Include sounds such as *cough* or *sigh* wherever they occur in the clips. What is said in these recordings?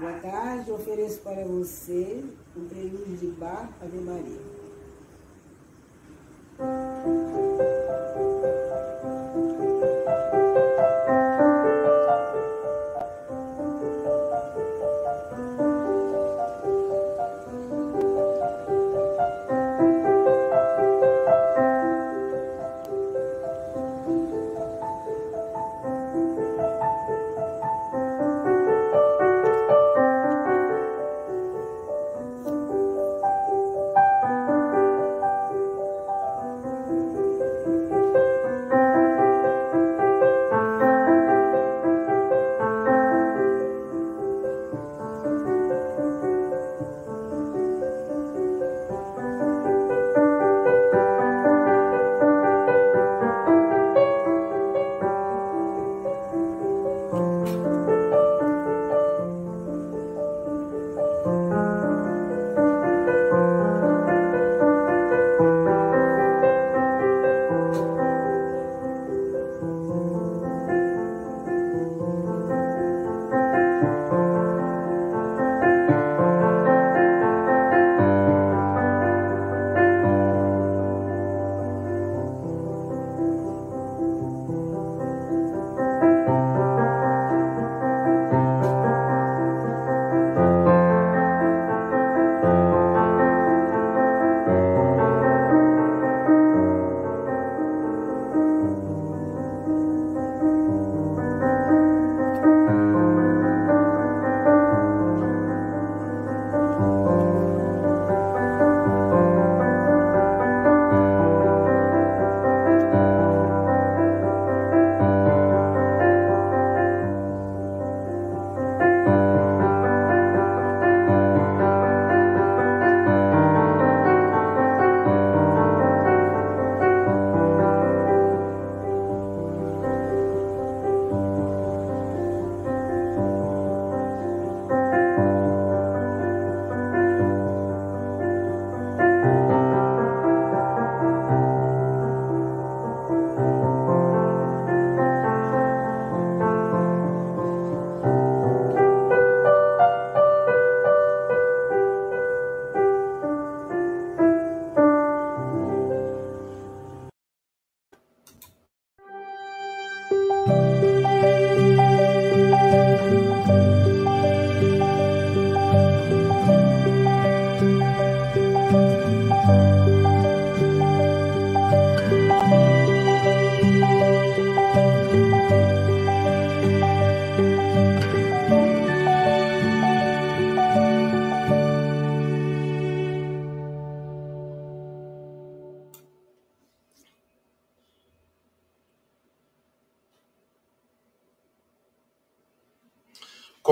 Boa tarde, ofereço para você um prelúdio de Bar Ave Maria.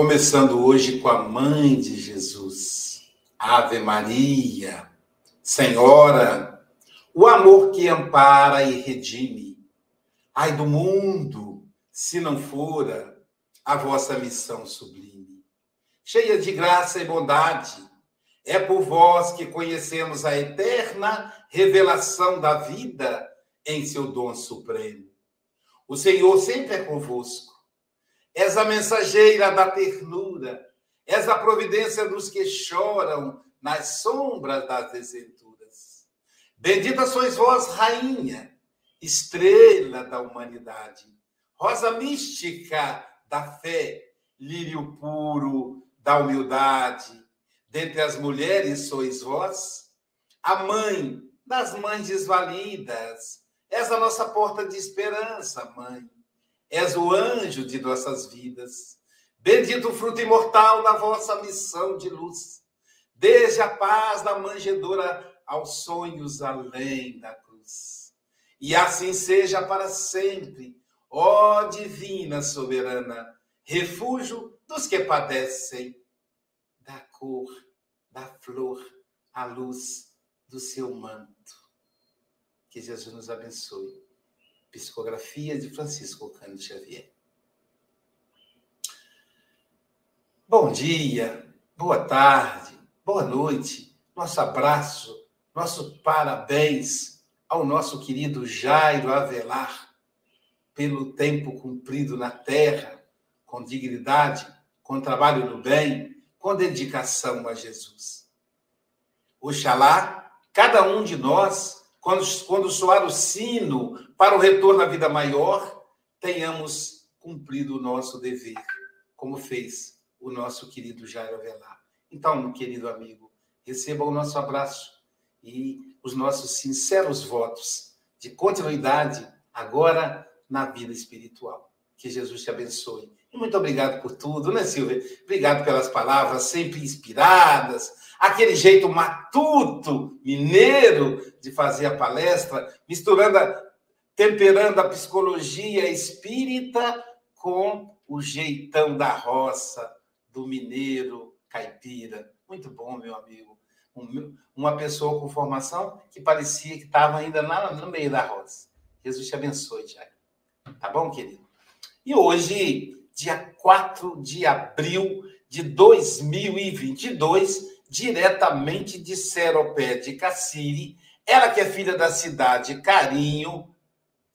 Começando hoje com a mãe de Jesus, Ave Maria, Senhora, o amor que ampara e redime. Ai do mundo, se não fora a vossa missão sublime. Cheia de graça e bondade, é por vós que conhecemos a eterna revelação da vida em seu dom supremo. O Senhor sempre é convosco és a mensageira da ternura, és a providência dos que choram nas sombras das desventuras. Bendita sois vós, rainha, estrela da humanidade, rosa mística da fé, lírio puro da humildade. Dentre as mulheres sois vós, a mãe das mães desvalidas. És a nossa porta de esperança, mãe És o anjo de nossas vidas. Bendito o fruto imortal da vossa missão de luz. Desde a paz da manjedoura aos sonhos além da cruz. E assim seja para sempre, ó divina soberana, refúgio dos que padecem, da cor, da flor, a luz do seu manto. Que Jesus nos abençoe. Psicografia de Francisco Cândido Xavier. Bom dia, boa tarde, boa noite, nosso abraço, nosso parabéns ao nosso querido Jairo Avelar pelo tempo cumprido na terra, com dignidade, com trabalho no bem, com dedicação a Jesus. Oxalá, cada um de nós, quando, quando soar o sino para o retorno à vida maior, tenhamos cumprido o nosso dever, como fez o nosso querido Jairo Avelar. Então, meu querido amigo, receba o nosso abraço e os nossos sinceros votos de continuidade agora na vida espiritual. Que Jesus te abençoe. E muito obrigado por tudo, né, Silvia? Obrigado pelas palavras sempre inspiradas, aquele jeito matuto, mineiro de fazer a palestra, misturando, a, temperando a psicologia espírita com o jeitão da roça, do mineiro caipira. Muito bom, meu amigo. uma pessoa com formação que parecia que estava ainda lá no meio da roça. Jesus te abençoe, Tiago. Tá bom, querido? E hoje, dia 4 de abril de 2022, diretamente de Seropé de Cassiri, ela que é filha da cidade Carinho,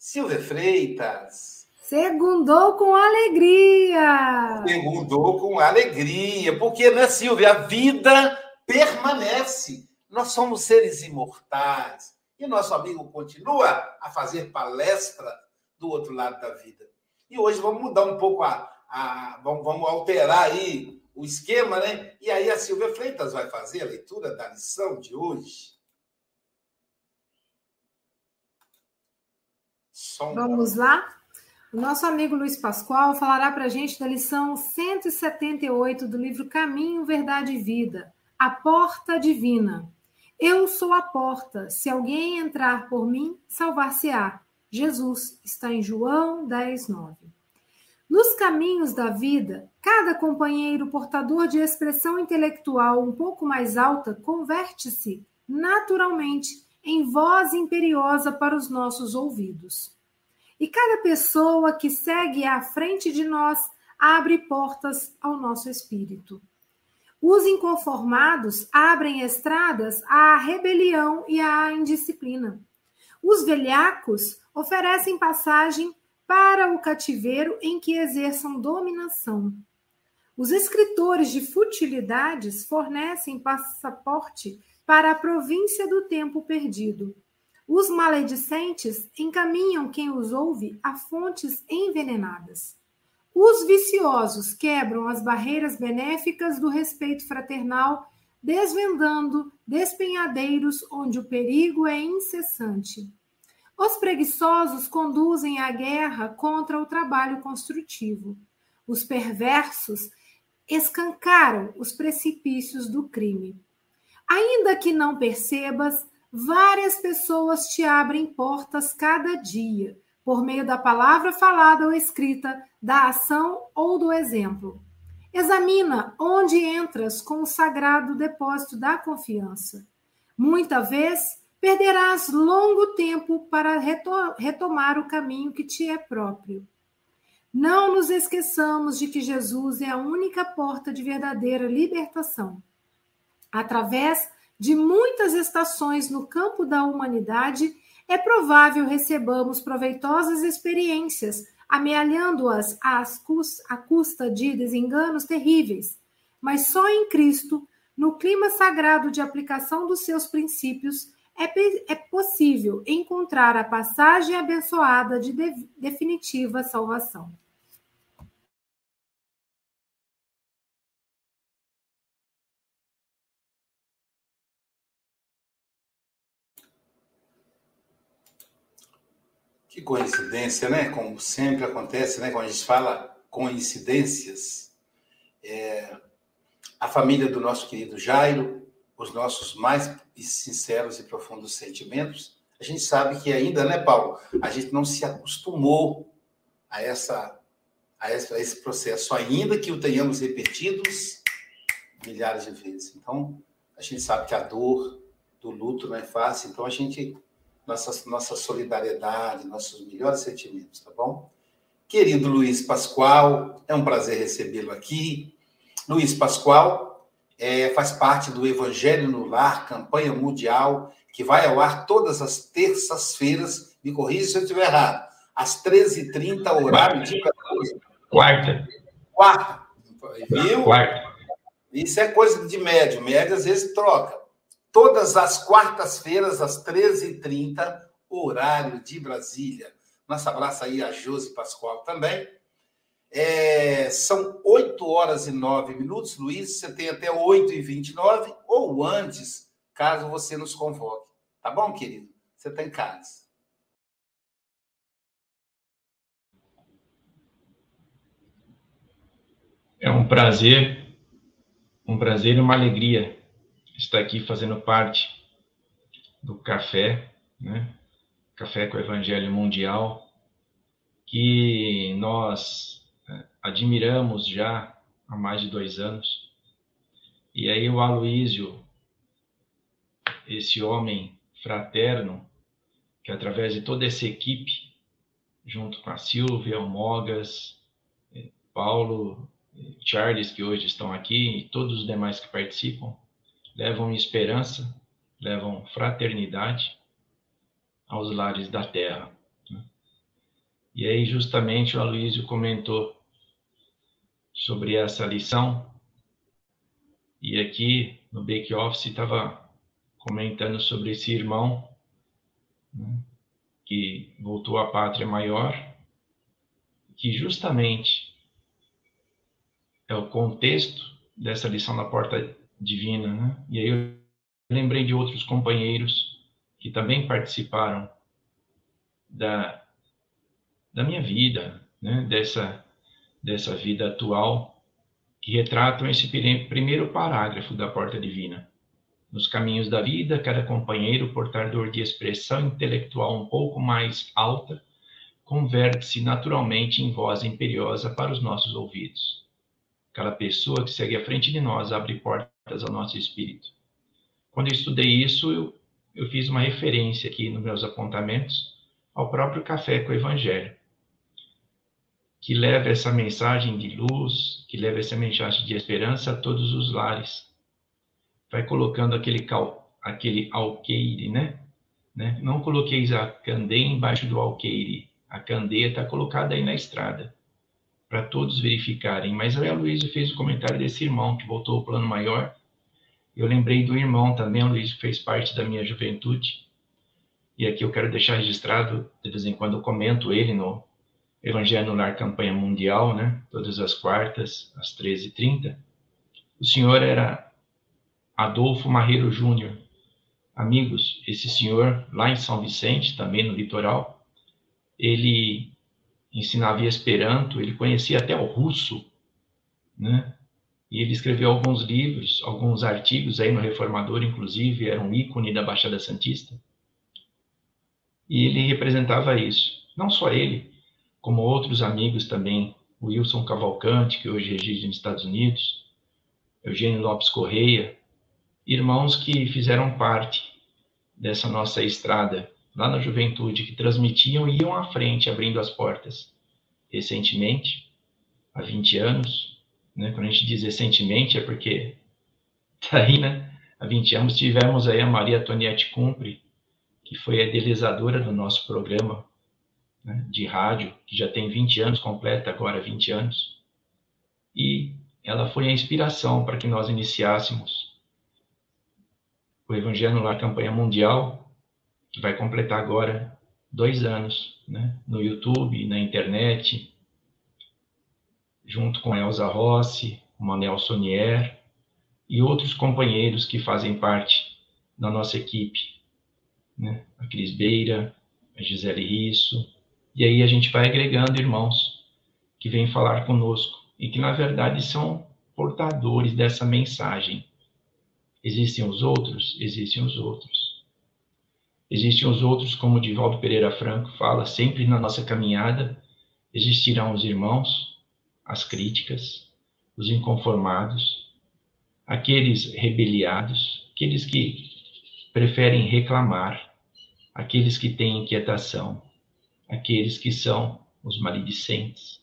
Silvia Freitas. Segundou com alegria. Segundou com alegria, porque, né, Silvia, a vida permanece. Nós somos seres imortais. E nosso amigo continua a fazer palestra do outro lado da vida. E hoje vamos mudar um pouco a. a vamos, vamos alterar aí o esquema, né? E aí a Silvia Freitas vai fazer a leitura da lição de hoje. Som. Vamos lá? O nosso amigo Luiz Pascoal falará para a gente da lição 178 do livro Caminho, Verdade e Vida, A Porta Divina. Eu sou a porta. Se alguém entrar por mim, salvar-se-á. Jesus está em João 10, 9. Nos caminhos da vida, cada companheiro portador de expressão intelectual um pouco mais alta converte-se, naturalmente, em voz imperiosa para os nossos ouvidos. E cada pessoa que segue à frente de nós abre portas ao nosso espírito. Os inconformados abrem estradas à rebelião e à indisciplina. Os velhacos oferecem passagem para o cativeiro em que exerçam dominação. Os escritores de futilidades fornecem passaporte para a província do tempo perdido. Os maledicentes encaminham quem os ouve a fontes envenenadas. Os viciosos quebram as barreiras benéficas do respeito fraternal, desvendando despenhadeiros onde o perigo é incessante. Os preguiçosos conduzem a guerra contra o trabalho construtivo. Os perversos escancaram os precipícios do crime. Ainda que não percebas, várias pessoas te abrem portas cada dia por meio da palavra falada ou escrita, da ação ou do exemplo. Examina onde entras com o sagrado depósito da confiança. Muita vez perderás longo tempo para retomar o caminho que te é próprio. Não nos esqueçamos de que Jesus é a única porta de verdadeira libertação. Através de muitas estações no campo da humanidade, é provável recebamos proveitosas experiências, amealhando-as à custa de desenganos terríveis. Mas só em Cristo, no clima sagrado de aplicação dos seus princípios, é, é possível encontrar a passagem abençoada de, de definitiva salvação. Que coincidência, né? Como sempre acontece, né? Quando a gente fala coincidências, é, a família do nosso querido Jairo, os nossos mais sinceros e profundos sentimentos, a gente sabe que ainda, né, Paulo? A gente não se acostumou a essa a esse processo, ainda que o tenhamos repetidos milhares de vezes. Então, a gente sabe que a dor do luto não é fácil, então a gente nossa, nossa solidariedade, nossos melhores sentimentos, tá bom? Querido Luiz Pascoal, é um prazer recebê-lo aqui. Luiz Pascoal é, faz parte do Evangelho no Lar, campanha mundial, que vai ao ar todas as terças-feiras, me corrija se eu estiver errado, às 13h30, horário de Quarta. Quarta. Viu? Quarta. Isso é coisa de médio. Médio às vezes troca. Todas as quartas-feiras, às 13h30, horário de Brasília. Nosso abraço aí a Josi Pascoal também. É, são 8 horas e 9 minutos, Luiz. Você tem até 8 e 29 ou antes, caso você nos convoque. Tá bom, querido? Você está em casa. É um prazer, um prazer e uma alegria estar aqui fazendo parte do café, né? Café com o Evangelho Mundial, que nós é, admiramos já há mais de dois anos. E aí o Aloísio, esse homem fraterno, que através de toda essa equipe, junto com a Silvia, o Mogas, eh, Paulo, eh, Charles, que hoje estão aqui, e todos os demais que participam, levam esperança, levam fraternidade aos lares da terra. Né? E aí, justamente, o Aloysio comentou sobre essa lição, e aqui no Bake Office estava comentando sobre esse irmão né, que voltou à pátria maior, que justamente é o contexto dessa lição da porta divina, né? E aí eu lembrei de outros companheiros que também participaram da da minha vida, né? Dessa dessa vida atual que retratam esse primeiro parágrafo da porta divina. Nos caminhos da vida, cada companheiro portador de expressão intelectual um pouco mais alta converte-se naturalmente em voz imperiosa para os nossos ouvidos. Cada pessoa que segue à frente de nós abre portas ao nosso espírito. Quando eu estudei isso, eu, eu fiz uma referência aqui nos meus apontamentos ao próprio Café com o Evangelho, que leva essa mensagem de luz, que leva essa mensagem de esperança a todos os lares vai colocando aquele, cal, aquele alqueire, né? né? Não coloqueis a candeia embaixo do alqueire. A candeia está colocada aí na estrada, para todos verificarem. Mas aí a Luísa fez o comentário desse irmão que voltou ao plano maior. Eu lembrei do irmão também, o Luiz fez parte da minha juventude. E aqui eu quero deixar registrado, de vez em quando eu comento ele no Evangelho no Lar Campanha Mundial, né? Todas as quartas, às 13h30. O senhor era Adolfo Marreiro Júnior. Amigos, esse senhor, lá em São Vicente, também no litoral, ele ensinava Esperanto, ele conhecia até o russo, né? E ele escreveu alguns livros, alguns artigos aí no Reformador, inclusive, era um ícone da Baixada Santista. E ele representava isso. Não só ele, como outros amigos também, o Wilson Cavalcante, que hoje reside nos Estados Unidos, Eugênio Lopes Correia, irmãos que fizeram parte dessa nossa estrada lá na juventude, que transmitiam e iam à frente, abrindo as portas. Recentemente, há 20 anos, né, quando a gente diz recentemente, é porque tá aí, né? Há 20 anos tivemos aí a Maria Toniette Cumpre, que foi a idealizadora do nosso programa né, de rádio, que já tem 20 anos, completa agora 20 anos. E ela foi a inspiração para que nós iniciássemos o Evangelho na Campanha Mundial, que vai completar agora dois anos, né? no YouTube, na internet, junto com Elza Rossi, Manel Sonier e outros companheiros que fazem parte da nossa equipe, né? a Cris Beira, a Gisele Risso, e aí a gente vai agregando irmãos que vêm falar conosco e que na verdade são portadores dessa mensagem Existem os outros? Existem os outros. Existem os outros, como Divaldo Pereira Franco fala, sempre na nossa caminhada. Existirão os irmãos, as críticas, os inconformados, aqueles rebeliados, aqueles que preferem reclamar, aqueles que têm inquietação, aqueles que são os maledicentes,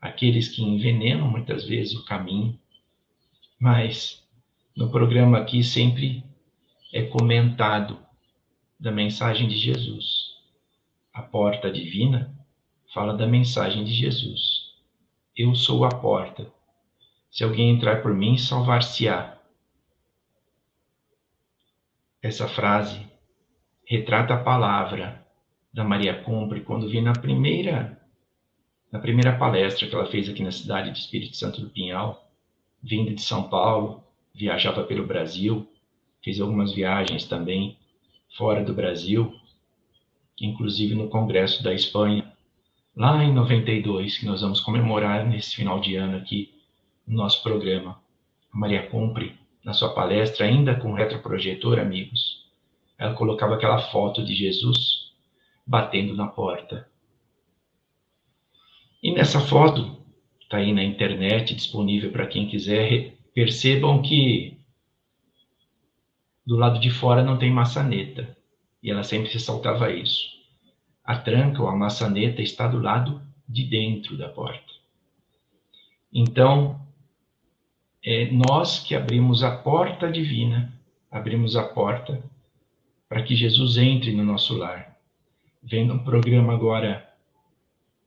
aqueles que envenenam muitas vezes o caminho, mas no programa aqui sempre é comentado da mensagem de Jesus. A porta divina fala da mensagem de Jesus. Eu sou a porta. Se alguém entrar por mim, salvar-se-á. Essa frase retrata a palavra da Maria Compre quando vi na primeira na primeira palestra que ela fez aqui na cidade de Espírito Santo do Pinhal, vindo de São Paulo, viajava pelo Brasil, fez algumas viagens também fora do Brasil, inclusive no Congresso da Espanha, lá em 92, que nós vamos comemorar nesse final de ano aqui no nosso programa. A Maria Compre, na sua palestra, ainda com retroprojetor, amigos, ela colocava aquela foto de Jesus batendo na porta. E nessa foto, está aí na internet, disponível para quem quiser, percebam que do lado de fora não tem maçaneta. E ela sempre ressaltava isso. A tranca ou a maçaneta está do lado de dentro da porta. Então, é nós que abrimos a porta divina, abrimos a porta para que Jesus entre no nosso lar. Vendo um programa agora,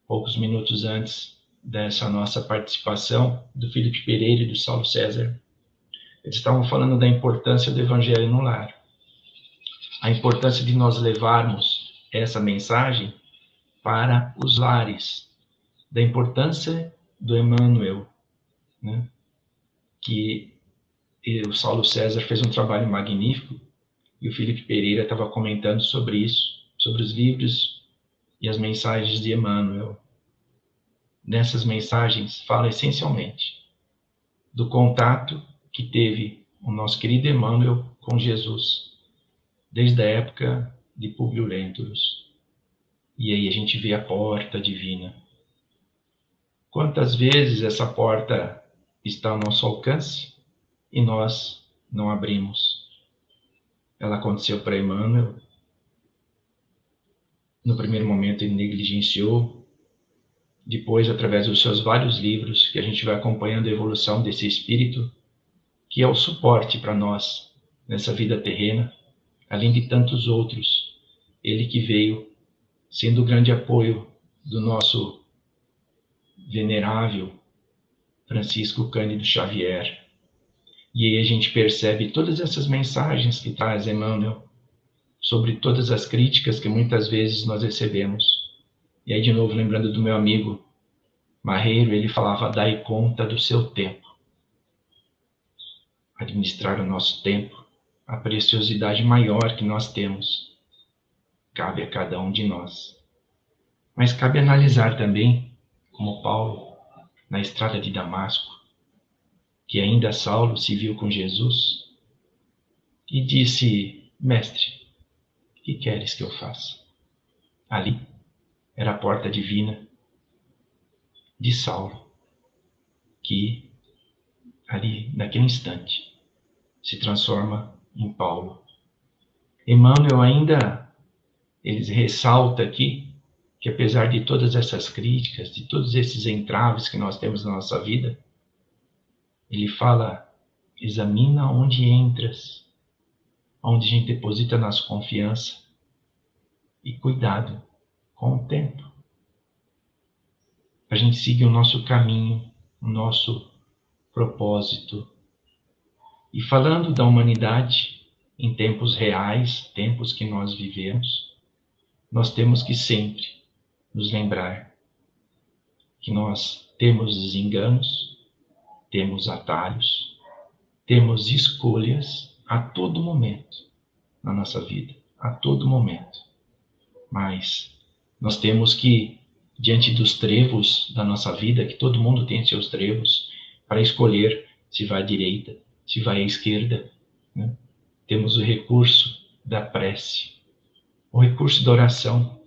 poucos minutos antes dessa nossa participação, do Felipe Pereira e do Saulo César, eles estavam falando da importância do Evangelho no lar. A importância de nós levarmos essa mensagem para os lares, da importância do Emmanuel, né? que o Saulo César fez um trabalho magnífico e o Felipe Pereira estava comentando sobre isso, sobre os livros e as mensagens de Emmanuel. Nessas mensagens fala essencialmente do contato que teve o nosso querido Emmanuel com Jesus, desde a época de Publio Lentulus. E aí a gente vê a porta divina. Quantas vezes essa porta está ao nosso alcance e nós não abrimos. Ela aconteceu para Emmanuel. No primeiro momento ele negligenciou, depois, através dos seus vários livros, que a gente vai acompanhando a evolução desse espírito, que é o suporte para nós nessa vida terrena, além de tantos outros. Ele que veio sendo o grande apoio do nosso venerável Francisco Cândido Xavier. E aí a gente percebe todas essas mensagens que traz Emmanuel sobre todas as críticas que muitas vezes nós recebemos. E aí, de novo, lembrando do meu amigo Marreiro, ele falava: dai conta do seu tempo. Administrar o nosso tempo, a preciosidade maior que nós temos, cabe a cada um de nós. Mas cabe analisar também, como Paulo na estrada de Damasco, que ainda Saulo se viu com Jesus e disse: Mestre, que queres que eu faça? Ali era a porta divina de Saulo, que ali, naquele instante, se transforma em Paulo. Emmanuel ainda, ele ressalta aqui que apesar de todas essas críticas, de todos esses entraves que nós temos na nossa vida, ele fala: examina onde entras, onde a gente deposita nossa confiança e cuidado com o tempo. A gente siga o nosso caminho, o nosso propósito. E falando da humanidade em tempos reais, tempos que nós vivemos, nós temos que sempre nos lembrar que nós temos desenganos, temos atalhos, temos escolhas a todo momento na nossa vida, a todo momento. Mas nós temos que, diante dos trevos da nossa vida, que todo mundo tem seus trevos, para escolher se vai à direita, se vai à esquerda, né? temos o recurso da prece, o recurso da oração,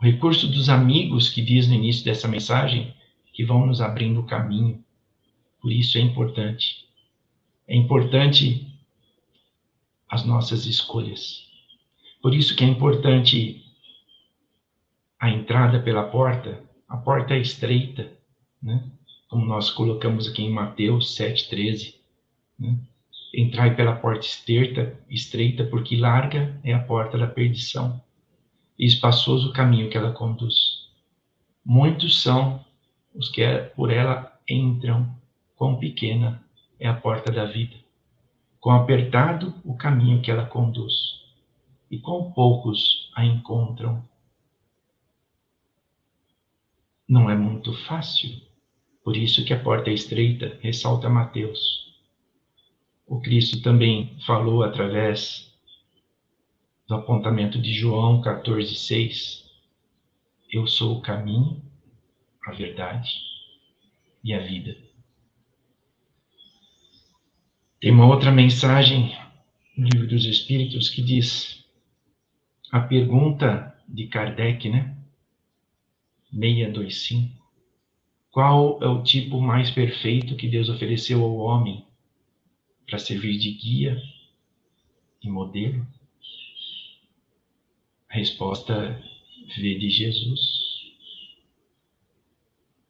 o recurso dos amigos que diz no início dessa mensagem, que vão nos abrindo o caminho. Por isso é importante. É importante as nossas escolhas. Por isso que é importante a entrada pela porta. A porta é estreita, né? Como nós colocamos aqui em Mateus 7:13, né? Entrai pela porta estreita, estreita, porque larga é a porta da perdição e espaçoso o caminho que ela conduz. Muitos são os que por ela entram quão pequena é a porta da vida, quão apertado o caminho que ela conduz e quão poucos a encontram. Não é muito fácil, por isso que a porta é estreita, ressalta Mateus. O Cristo também falou através do apontamento de João 14,6. Eu sou o caminho, a verdade e a vida. Tem uma outra mensagem no Livro dos Espíritos que diz a pergunta de Kardec, né? 625. Qual é o tipo mais perfeito que Deus ofereceu ao homem para servir de guia e modelo? A resposta veio de Jesus.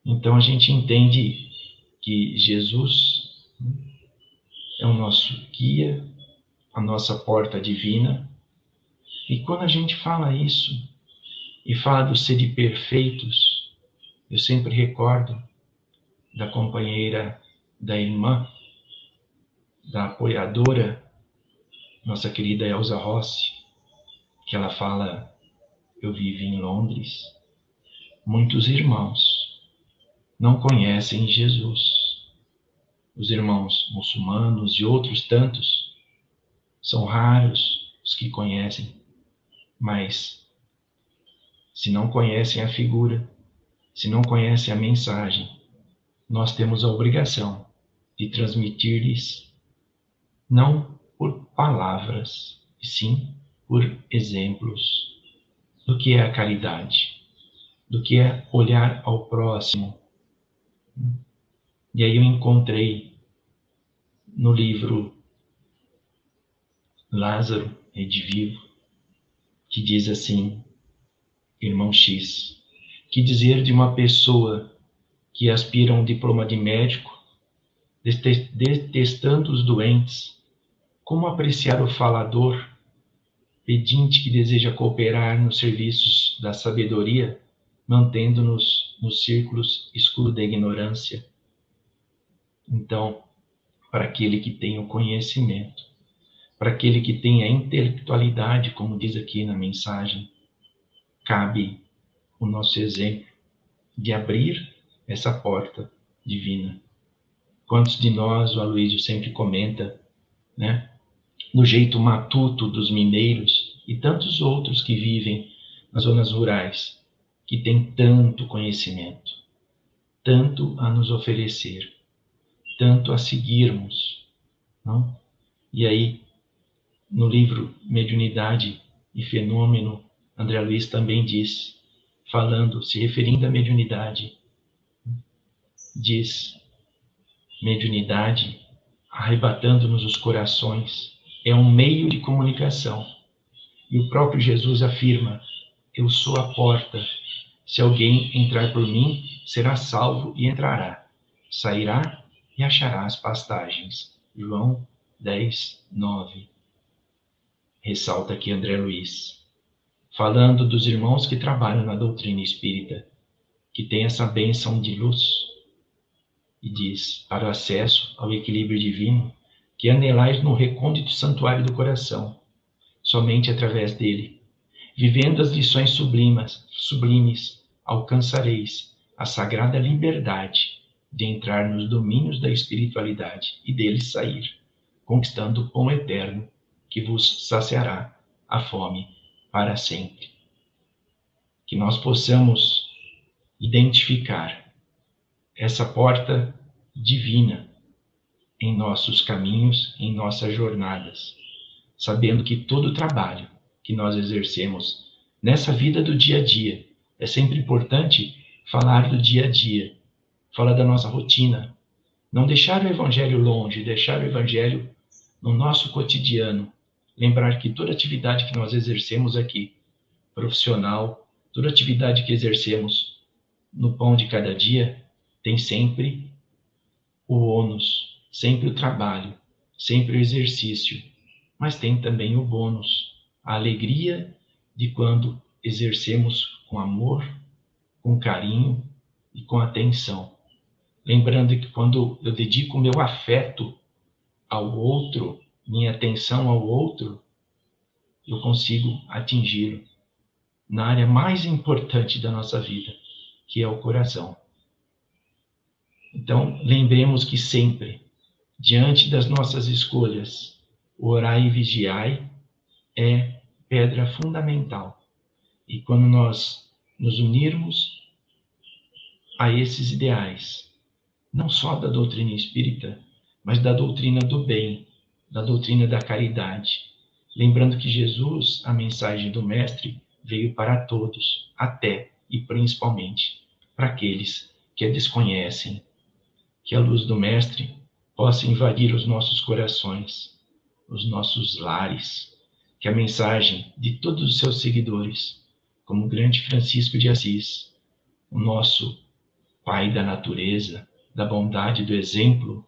Então a gente entende que Jesus é o nosso guia, a nossa porta divina. E quando a gente fala isso e fala do ser de perfeitos, eu sempre recordo da companheira, da irmã, da apoiadora, nossa querida Elza Rossi, que ela fala: Eu vivo em Londres. Muitos irmãos não conhecem Jesus os irmãos muçulmanos e outros tantos, são raros os que conhecem, mas se não conhecem a figura, se não conhecem a mensagem, nós temos a obrigação de transmitir-lhes não por palavras, e sim por exemplos do que é a caridade, do que é olhar ao próximo, e aí eu encontrei no livro Lázaro, Redivivo, que diz assim, irmão X, que dizer de uma pessoa que aspira a um diploma de médico, detestando os doentes, como apreciar o falador, pedinte que deseja cooperar nos serviços da sabedoria, mantendo-nos nos círculos escuros da ignorância? Então, para aquele que tem o conhecimento, para aquele que tem a intelectualidade, como diz aqui na mensagem, cabe o nosso exemplo de abrir essa porta divina. Quantos de nós, o Aloysio sempre comenta, né, no jeito matuto dos mineiros e tantos outros que vivem nas zonas rurais, que têm tanto conhecimento, tanto a nos oferecer, tanto a seguirmos. Não? E aí, no livro Mediunidade e Fenômeno, André Luiz também diz, falando, se referindo à mediunidade, diz: mediunidade, arrebatando-nos os corações, é um meio de comunicação. E o próprio Jesus afirma: Eu sou a porta. Se alguém entrar por mim, será salvo e entrará. Sairá e achará as pastagens. João 10, 9. Ressalta aqui André Luiz, falando dos irmãos que trabalham na doutrina espírita, que tem essa bênção de luz, e diz: para o acesso ao equilíbrio divino, que anelais no recôndito santuário do coração, somente através dele, vivendo as lições sublimas, sublimes, alcançareis a sagrada liberdade de entrar nos domínios da espiritualidade e deles sair, conquistando o pão eterno que vos saciará a fome para sempre. Que nós possamos identificar essa porta divina em nossos caminhos, em nossas jornadas, sabendo que todo o trabalho que nós exercemos nessa vida do dia a dia é sempre importante falar do dia a dia fala da nossa rotina. Não deixar o evangelho longe, deixar o evangelho no nosso cotidiano. Lembrar que toda atividade que nós exercemos aqui, profissional, toda atividade que exercemos no pão de cada dia, tem sempre o ônus, sempre o trabalho, sempre o exercício, mas tem também o bônus, a alegria de quando exercemos com amor, com carinho e com atenção. Lembrando que quando eu dedico meu afeto ao outro, minha atenção ao outro, eu consigo atingi-lo na área mais importante da nossa vida, que é o coração. Então, lembremos que sempre, diante das nossas escolhas, orai e vigiai é pedra fundamental. E quando nós nos unirmos a esses ideais, não só da doutrina espírita, mas da doutrina do bem, da doutrina da caridade. Lembrando que Jesus, a mensagem do Mestre, veio para todos, até e principalmente para aqueles que a desconhecem. Que a luz do Mestre possa invadir os nossos corações, os nossos lares, que a mensagem de todos os seus seguidores, como o grande Francisco de Assis, o nosso pai da natureza, da bondade, do exemplo.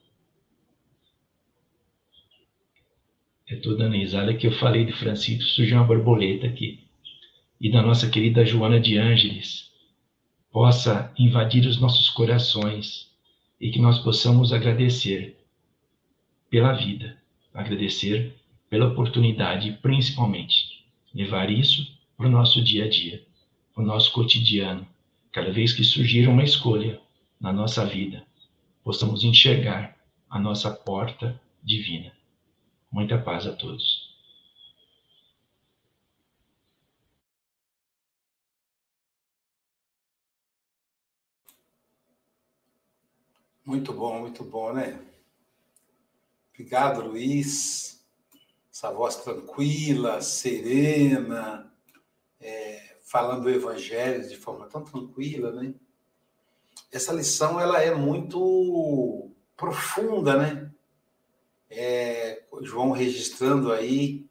Eu estou dando risada que eu falei de Francisco, surgiu uma borboleta aqui. E da nossa querida Joana de Ângeles, possa invadir os nossos corações e que nós possamos agradecer pela vida, agradecer pela oportunidade, principalmente, levar isso para o nosso dia a dia, para o nosso cotidiano. Cada vez que surgir uma escolha na nossa vida, possamos enxergar a nossa porta divina. Muita paz a todos. Muito bom, muito bom, né? Obrigado, Luiz essa voz tranquila, serena, é, falando o evangelho de forma tão tranquila, né? Essa lição ela é muito profunda, né? É, João registrando aí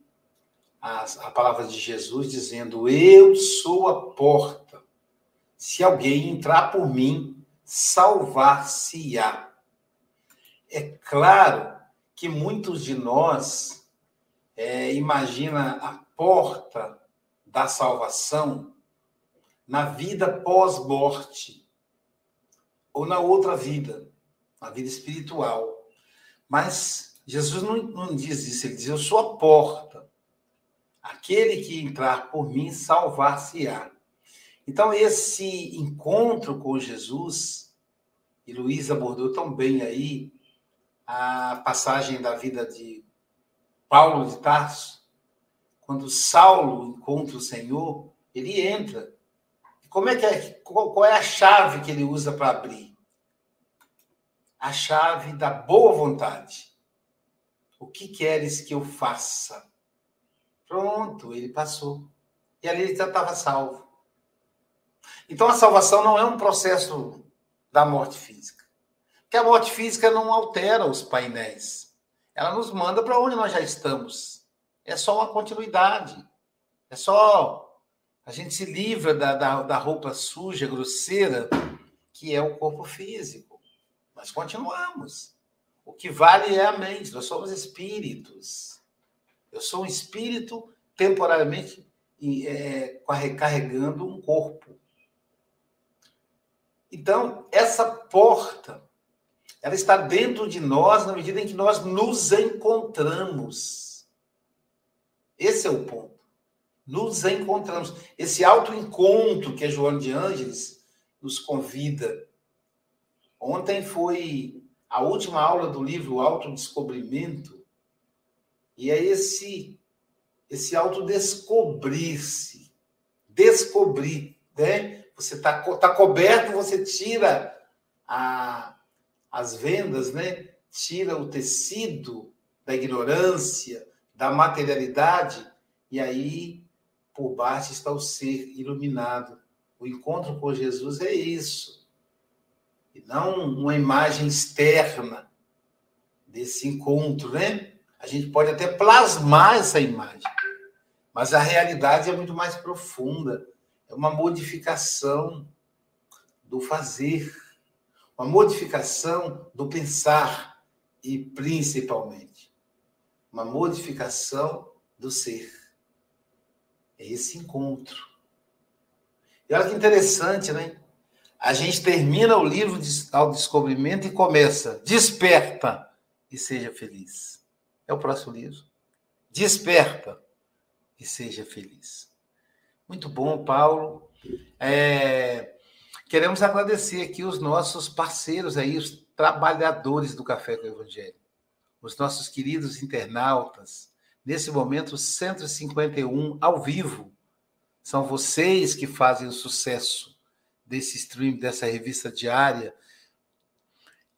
a, a palavra de Jesus dizendo: Eu sou a porta. Se alguém entrar por mim, salvar-se-á. É claro que muitos de nós é, imagina a porta da salvação na vida pós-morte ou na outra vida, na vida espiritual. Mas Jesus não, não diz isso, ele diz: Eu sou a porta. Aquele que entrar por mim salvar-se-á. Então, esse encontro com Jesus, e Luiz abordou tão bem aí a passagem da vida de Paulo de Tarso, quando Saulo encontra o Senhor, ele entra. Como é que é, qual, é a chave que ele usa para abrir? A chave da boa vontade. O que queres que eu faça? Pronto, ele passou. E ali ele já estava salvo. Então a salvação não é um processo da morte física. Porque a morte física não altera os painéis ela nos manda para onde nós já estamos. É só uma continuidade. É só a gente se livra da, da, da roupa suja, grosseira, que é o corpo físico. Mas continuamos. O que vale é a mente. Nós somos espíritos. Eu sou um espírito temporariamente é, carregando um corpo. Então, essa porta ela está dentro de nós na medida em que nós nos encontramos. Esse é o ponto. Nos encontramos. Esse autoencontro que a Joana de Ângeles nos convida. Ontem foi a última aula do livro Autodescobrimento. E é esse esse autodescobrir-se. Descobrir, né? Você está tá coberto, você tira a as vendas, né? Tira o tecido da ignorância, da materialidade, e aí por baixo está o ser iluminado. O encontro com Jesus é isso. E não uma imagem externa desse encontro, né? A gente pode até plasmar essa imagem, mas a realidade é muito mais profunda. É uma modificação do fazer uma modificação do pensar e, principalmente, uma modificação do ser. É esse encontro. E olha que interessante, né? A gente termina o livro de autodescobrimento e começa: Desperta e seja feliz. É o próximo livro. Desperta e seja feliz. Muito bom, Paulo. É, queremos agradecer aqui os nossos parceiros aí, os trabalhadores do Café com o Evangelho, os nossos queridos internautas. Nesse momento, 151 ao vivo. São vocês que fazem o sucesso desse stream, dessa revista diária,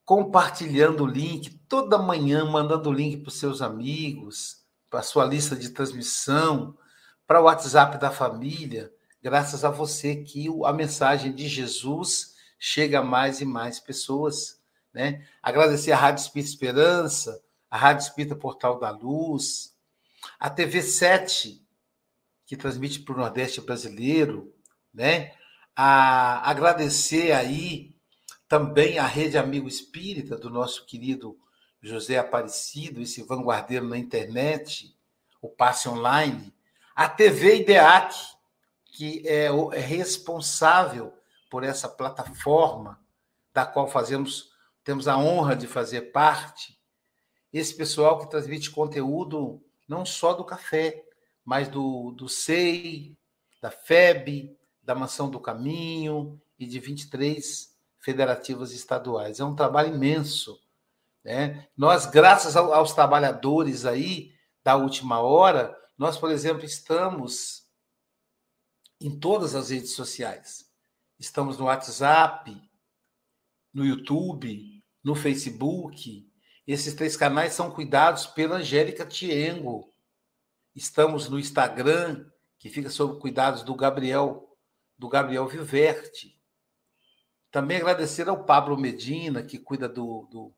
compartilhando o link toda manhã, mandando o link para os seus amigos, para a sua lista de transmissão, para o WhatsApp da família, graças a você que a mensagem de Jesus chega a mais e mais pessoas. Né? Agradecer a Rádio Espírita Esperança, a Rádio Espírita Portal da Luz, a TV 7, que transmite para o Nordeste brasileiro, né? A agradecer aí também a Rede Amigo Espírita do nosso querido José Aparecido, esse vanguardeiro na internet, o Passe Online, a TV IDEAC, que é, é responsável por essa plataforma da qual fazemos, temos a honra de fazer parte. Esse pessoal que transmite conteúdo não só do café, mas do, do SEI, da FEB, da Mansão do Caminho e de 23 federativas estaduais. É um trabalho imenso. Né? Nós, graças aos trabalhadores aí da última hora, nós, por exemplo, estamos em todas as redes sociais. Estamos no WhatsApp, no YouTube, no Facebook. Esses três canais são cuidados pela Angélica Tiengo. Estamos no Instagram, que fica sob cuidados do Gabriel, do Gabriel Viverte. Também agradecer ao Pablo Medina, que cuida do, do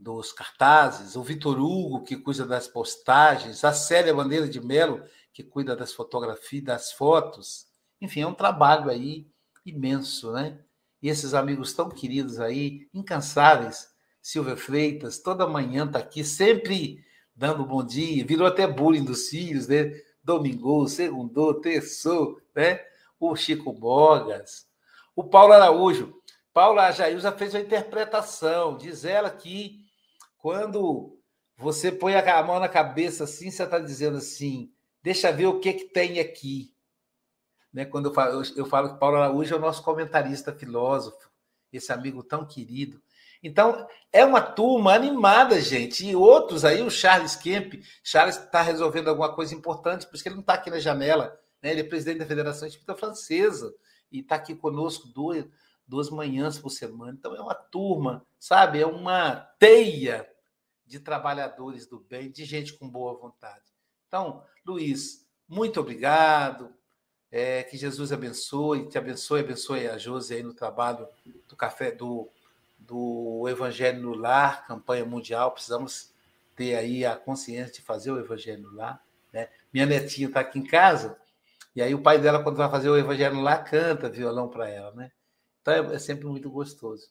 dos cartazes, o Vitor Hugo, que cuida das postagens, a Célia Bandeira de Melo, que cuida das fotografias, das fotos. Enfim, é um trabalho aí imenso, né? E esses amigos tão queridos aí, incansáveis, Silvia Freitas, toda manhã está aqui, sempre dando bom dia, virou até bullying dos filhos, né? Domingo, segundo, terçou, né? O Chico Bogas, o Paulo Araújo. Paula Jailza fez uma interpretação, diz ela que quando você põe a mão na cabeça assim, você está dizendo assim: deixa ver o que, que tem aqui. Né? Quando eu falo, eu falo que Paulo Araújo é o nosso comentarista filósofo, esse amigo tão querido. Então, é uma turma animada, gente. E outros aí, o Charles Kemp, Charles está resolvendo alguma coisa importante, por isso que ele não está aqui na janela. Né? Ele é presidente da Federação Espírita Francesa e está aqui conosco duas, duas manhãs por semana. Então, é uma turma, sabe? É uma teia de trabalhadores do bem, de gente com boa vontade. Então, Luiz, muito obrigado. É, que Jesus abençoe, te abençoe, abençoe a Josi aí no trabalho do café do, do Evangelho no Lar, campanha mundial. Precisamos ter aí a consciência de fazer o Evangelho no Lar. Né? Minha netinha está aqui em casa, e aí o pai dela, quando vai fazer o Evangelho Lar, canta violão para ela, né? Então é, é sempre muito gostoso.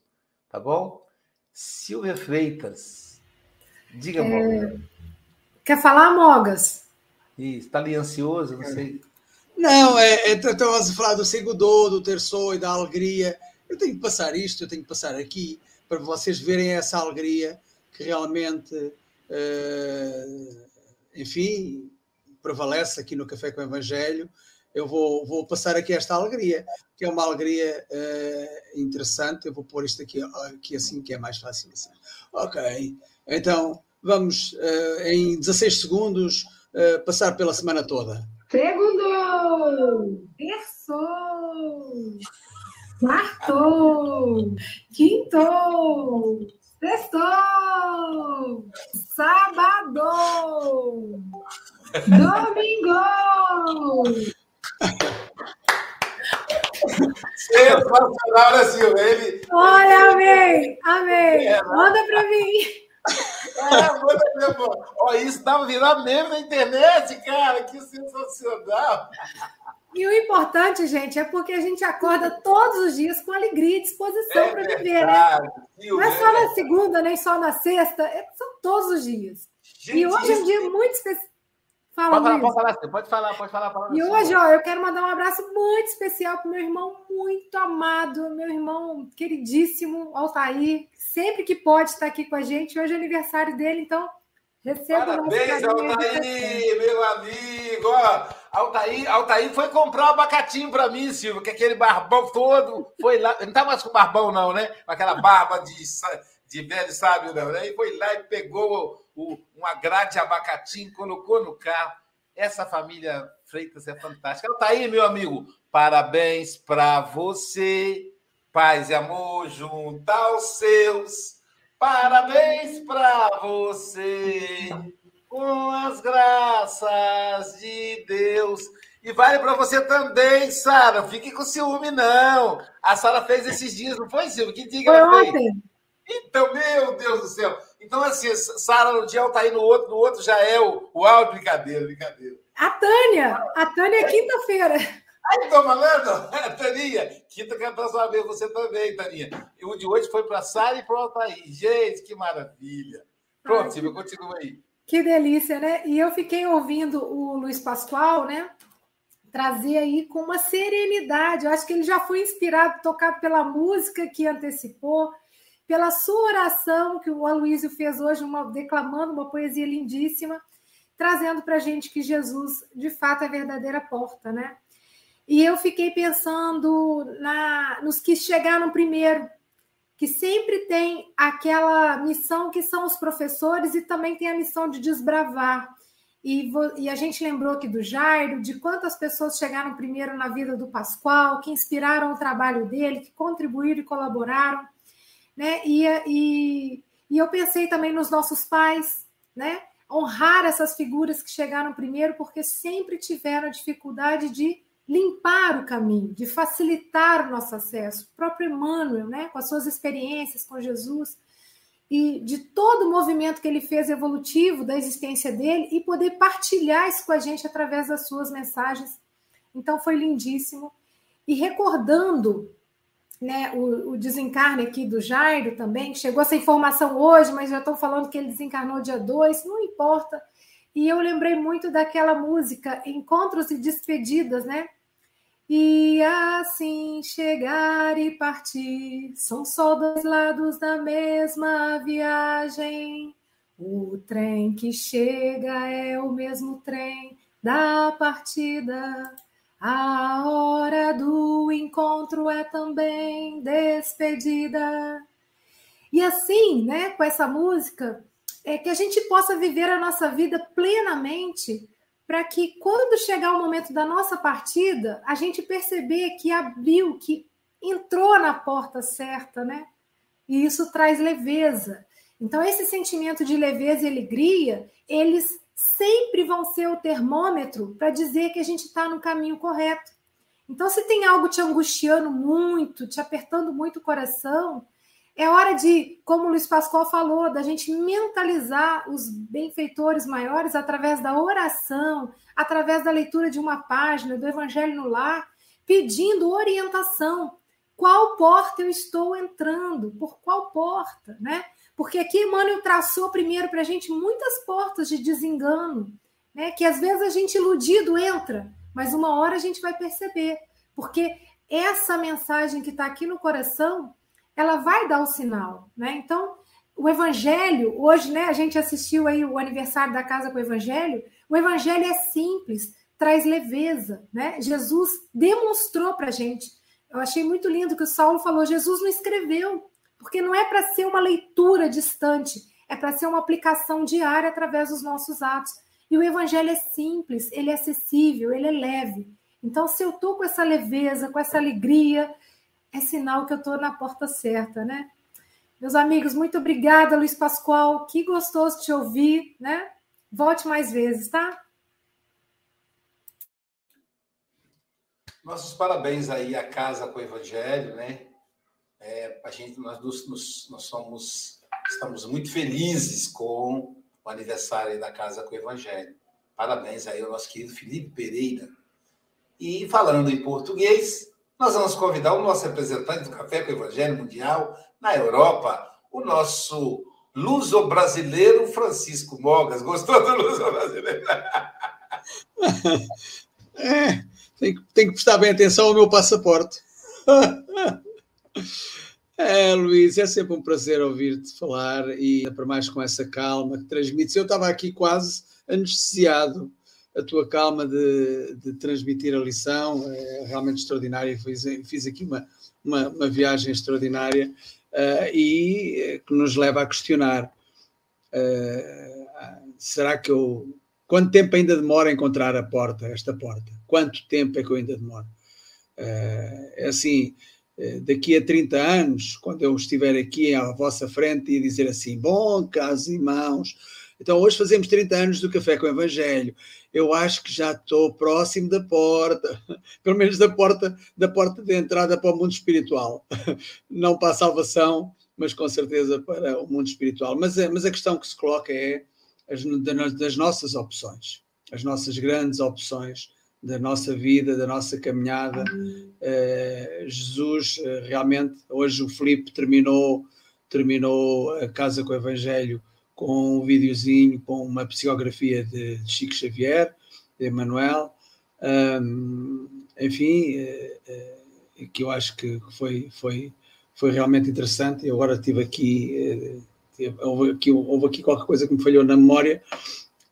Tá bom? Silvia Freitas. Diga, é... Quer falar, Mogas? Isso, está ali ansioso, não sei. Não, é, é, estamos a falar do Segudô, do Terçou e da alegria. Eu tenho que passar isto, eu tenho que passar aqui, para vocês verem essa alegria que realmente, uh, enfim, prevalece aqui no Café com o Evangelho eu vou, vou passar aqui esta alegria, que é uma alegria uh, interessante. Eu vou pôr isto aqui, aqui assim, que é mais fácil assim. Ok, então vamos uh, em 16 segundos uh, passar pela semana toda. Segundo! Terçou! Quarto! Quinto! Sextou! Sábado! Domingo! Sensacional, né, Silvia? Ele, Olha, amei, amei. É, manda para mim. É, manda pra mim. Ó, isso estava virando meme na internet, cara. Que sensacional. E o importante, gente, é porque a gente acorda todos os dias com alegria e disposição é para viver, né? Não é só na segunda, nem só na sexta, é, são todos os dias. Gente, e hoje é um dia muito especial. Fala, pode, falar, pode falar, pode falar, pode falar. pode E falar. hoje, ó, eu quero mandar um abraço muito especial para meu irmão muito amado, meu irmão queridíssimo, Altair, sempre que pode estar aqui com a gente. Hoje é aniversário dele, então receba o nosso e Altair, meu amigo. Ó, Altair, Altair foi comprar um abacatinho para mim, Silvio, que aquele barbão todo foi lá. Não tá mais com barbão, não, né? Com aquela barba de, de velho sábio, não, né? E foi lá e pegou o, uma grade de abacatinho, colocou no carro. Essa família Freitas é fantástica. Altair, meu amigo, parabéns para você. Paz e amor junto aos seus. Parabéns para você com as graças de Deus. E vale para você também, Sara. Fique com ciúme, não. A Sara fez esses dias, não foi, Silvio? Que que Foi ela fez? Então, meu Deus do céu. Então, assim, Sara no dia, Altair no outro, no outro já é o, o áudio. Brincadeira, brincadeira. A Tânia, a Tânia é quinta-feira. Ai, tô falando? *laughs* Taninha, quinta cantar sua vez, você também, Taninha. E o de hoje foi para Sara e para o Altair. Gente, que maravilha. Pronto, Ai, Silvio, continua aí. Que delícia, né? E eu fiquei ouvindo o Luiz Pascoal, né? Trazer aí com uma serenidade. Eu acho que ele já foi inspirado, tocado pela música que antecipou, pela sua oração que o Aloysio fez hoje, uma, declamando uma poesia lindíssima, trazendo para a gente que Jesus, de fato, é a verdadeira porta, né? E eu fiquei pensando na, nos que chegaram primeiro, que sempre tem aquela missão que são os professores e também tem a missão de desbravar. E, e a gente lembrou aqui do Jairo, de quantas pessoas chegaram primeiro na vida do Pascoal, que inspiraram o trabalho dele, que contribuíram e colaboraram. Né? E, e, e eu pensei também nos nossos pais, né? honrar essas figuras que chegaram primeiro, porque sempre tiveram a dificuldade de limpar o caminho, de facilitar o nosso acesso. O próprio Emmanuel, né, com as suas experiências com Jesus e de todo o movimento que ele fez evolutivo da existência dele e poder partilhar isso com a gente através das suas mensagens. Então foi lindíssimo. E recordando né, o, o desencarne aqui do Jairo também, chegou essa informação hoje, mas já estou falando que ele desencarnou dia 2, não importa. E eu lembrei muito daquela música Encontros e Despedidas, né? E assim chegar e partir são só dois lados da mesma viagem. O trem que chega é o mesmo trem da partida. A hora do encontro é também despedida. E assim, né, com essa música, é que a gente possa viver a nossa vida plenamente para que quando chegar o momento da nossa partida, a gente perceber que abriu, que entrou na porta certa, né? E isso traz leveza. Então, esse sentimento de leveza e alegria, eles sempre vão ser o termômetro para dizer que a gente está no caminho correto. Então, se tem algo te angustiando muito, te apertando muito o coração, é hora de, como o Luiz Pascoal falou, da gente mentalizar os benfeitores maiores através da oração, através da leitura de uma página do Evangelho no Lar, pedindo orientação. Qual porta eu estou entrando? Por qual porta? Né? Porque aqui Emmanuel traçou primeiro para a gente muitas portas de desengano, né? que às vezes a gente iludido entra, mas uma hora a gente vai perceber. Porque essa mensagem que está aqui no coração ela vai dar o sinal, né? Então, o evangelho, hoje, né, a gente assistiu aí o aniversário da casa com o evangelho, o evangelho é simples, traz leveza, né? Jesus demonstrou pra gente. Eu achei muito lindo que o Saulo falou, Jesus não escreveu, porque não é para ser uma leitura distante, é para ser uma aplicação diária através dos nossos atos. E o evangelho é simples, ele é acessível, ele é leve. Então, se eu tô com essa leveza, com essa alegria, é sinal que eu estou na porta certa, né? Meus amigos, muito obrigada, Luiz Pascoal. Que gostoso te ouvir, né? Volte mais vezes, tá? Nossos parabéns aí à Casa com o Evangelho, né? É, a gente, nós, nos, nós somos, estamos muito felizes com o aniversário da Casa com o Evangelho. Parabéns aí ao nosso querido Felipe Pereira. E falando em português, nós vamos convidar o nosso representante do Café com o Evangelho Mundial na Europa, o nosso luso-brasileiro Francisco Mogas. Gostou do luso-brasileiro? *laughs* É, tem, tem que prestar bem atenção ao meu passaporte. *laughs* É, Luís, é sempre um prazer ouvir-te falar e para mais com essa calma que transmites. Eu estava aqui quase anestesiado, a tua calma de, de transmitir a lição é realmente extraordinária. Fiz, fiz aqui uma, uma, uma, viagem extraordinária uh, e que nos leva a questionar: uh, será que eu. Quanto tempo ainda demora a encontrar a porta, esta porta? Quanto tempo é que eu ainda demoro? Uh, é assim eh, daqui a 30 anos, quando eu estiver aqui à vossa frente e dizer assim: Bom, caros irmãos, então hoje fazemos 30 anos do Café com o Evangelho. Eu acho que já estou próximo da porta, *laughs* pelo menos da porta, da porta de entrada para o mundo espiritual. *laughs* Não para a salvação, mas com certeza para o mundo espiritual. Mas, mas a questão que se coloca é as, das nossas opções, as nossas grandes opções da nossa vida, da nossa caminhada. Uh, Jesus, uh, realmente, hoje o Filipe terminou, terminou a Casa com o Evangelho com um videozinho, com uma psicografia de Chico Xavier, de Emanuel. Um, enfim, uh, que eu acho que foi, foi, foi realmente interessante. Eu agora tive aqui, houve aqui, houve aqui qualquer coisa que me falhou na memória,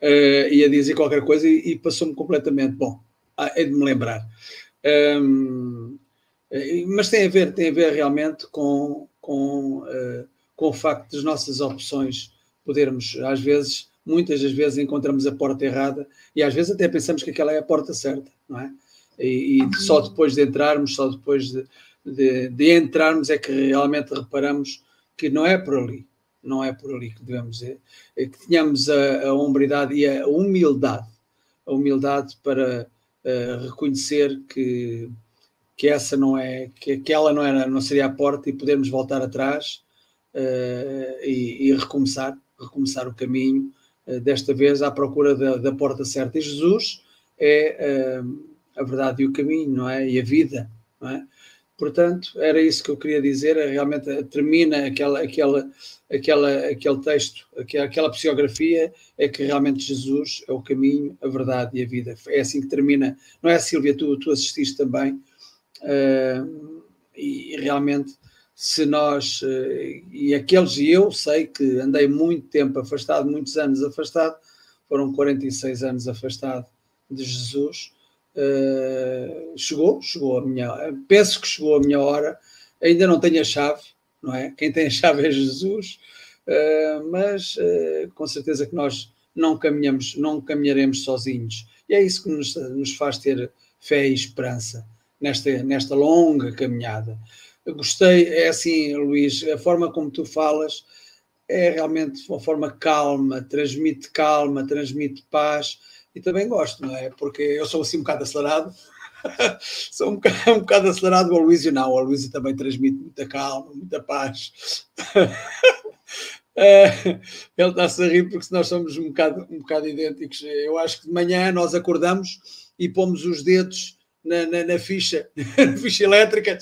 uh, ia dizer qualquer coisa e, e passou-me completamente. Bom, ah, é de me lembrar. Um, mas tem a ver, tem a ver realmente com, com, uh, com o facto das nossas opções podermos, às vezes, muitas das vezes encontramos a porta errada e às vezes até pensamos que aquela é a porta certa, não é? E, e só depois de entrarmos, só depois de, de, de, entrarmos é que realmente reparamos que não é por ali, não é por ali que devemos é, é que tenhamos a, a hombridade e a humildade, a humildade para reconhecer que, que essa não é, que aquela não, era, não seria a porta e podermos voltar atrás uh, e, e, recomeçar, recomeçar o caminho, uh, desta vez à procura da, da, porta certa. E Jesus é uh, a verdade e o caminho, não é? E a vida, não é? Portanto, era isso que eu queria dizer. Realmente termina aquela, aquela, aquela, aquele texto, aquela psicografia, é que realmente Jesus é o caminho, a verdade e a vida. É assim que termina. Não é, Silvia? Tu, tu assististe também. Uh, e realmente, se nós, uh, e aqueles, e eu sei que andei muito tempo afastado, muitos anos afastado, foram 46 anos afastado de Jesus Uh, chegou, chegou a minha, penso que chegou a minha hora, ainda não tenho a chave, não é? Quem tem a chave é Jesus, uh, mas uh, com certeza que nós não caminhamos, não caminharemos sozinhos. E é isso que nos, nos faz ter fé e esperança nesta, nesta longa caminhada. Gostei, é assim, Luís, a forma como tu falas é realmente uma forma calma, transmite calma, transmite paz e também gosto, não é? Porque eu sou assim um bocado acelerado, *laughs* sou um bocado, *laughs* um bocado acelerado, o Luísio não, o Luísio também transmite muita calma, muita paz. *laughs* É, ele está-se a rir porque nós somos um bocado, um bocado idênticos. Eu acho que de manhã nós acordamos e pomos os dedos na, na, na ficha, na ficha elétrica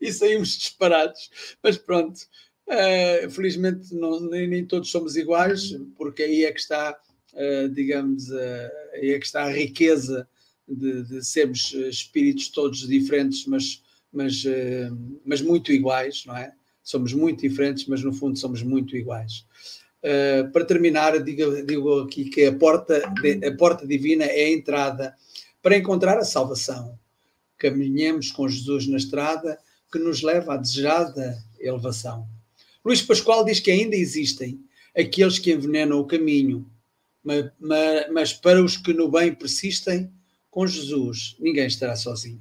e saímos disparados. Mas pronto, uh, felizmente não, nem, nem, todos somos iguais, porque aí é que está uh, digamos, aí é que está a riqueza de, de sermos espíritos todos diferentes, mas, mas, mas muito iguais, não é? Somos muito diferentes, mas no fundo somos muito iguais. Uh, para terminar, digo, digo, aqui que a porta, de, a porta divina é a entrada para encontrar a salvação. Caminhemos com Jesus na estrada que nos leva à desejada elevação. Luís Pascoal diz que ainda existem aqueles que envenenam o caminho, mas, mas, para os que no bem persistem, com Jesus, ninguém estará sozinho.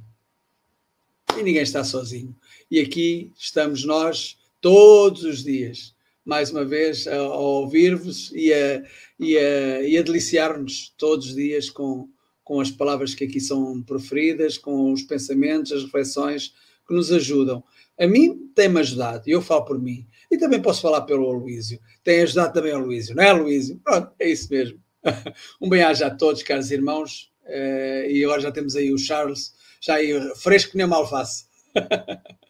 E ninguém está sozinho. E aqui estamos nós todos os dias, mais uma vez, a, a ouvir-vos e a, e a, e a deliciar-nos todos os dias com, com as palavras que aqui são proferidas, com os pensamentos, as reflexões que nos ajudam. A mim tem-me ajudado, eu falo por mim. E também posso falar pelo Aloísio. Tem ajudado também o Aloísio, não é, Aloísio? Pronto, é isso mesmo. *laughs* um bem-aja a todos, caros irmãos. Uh, e agora já temos aí o Charles, já aí fresco nem uma alface. *laughs*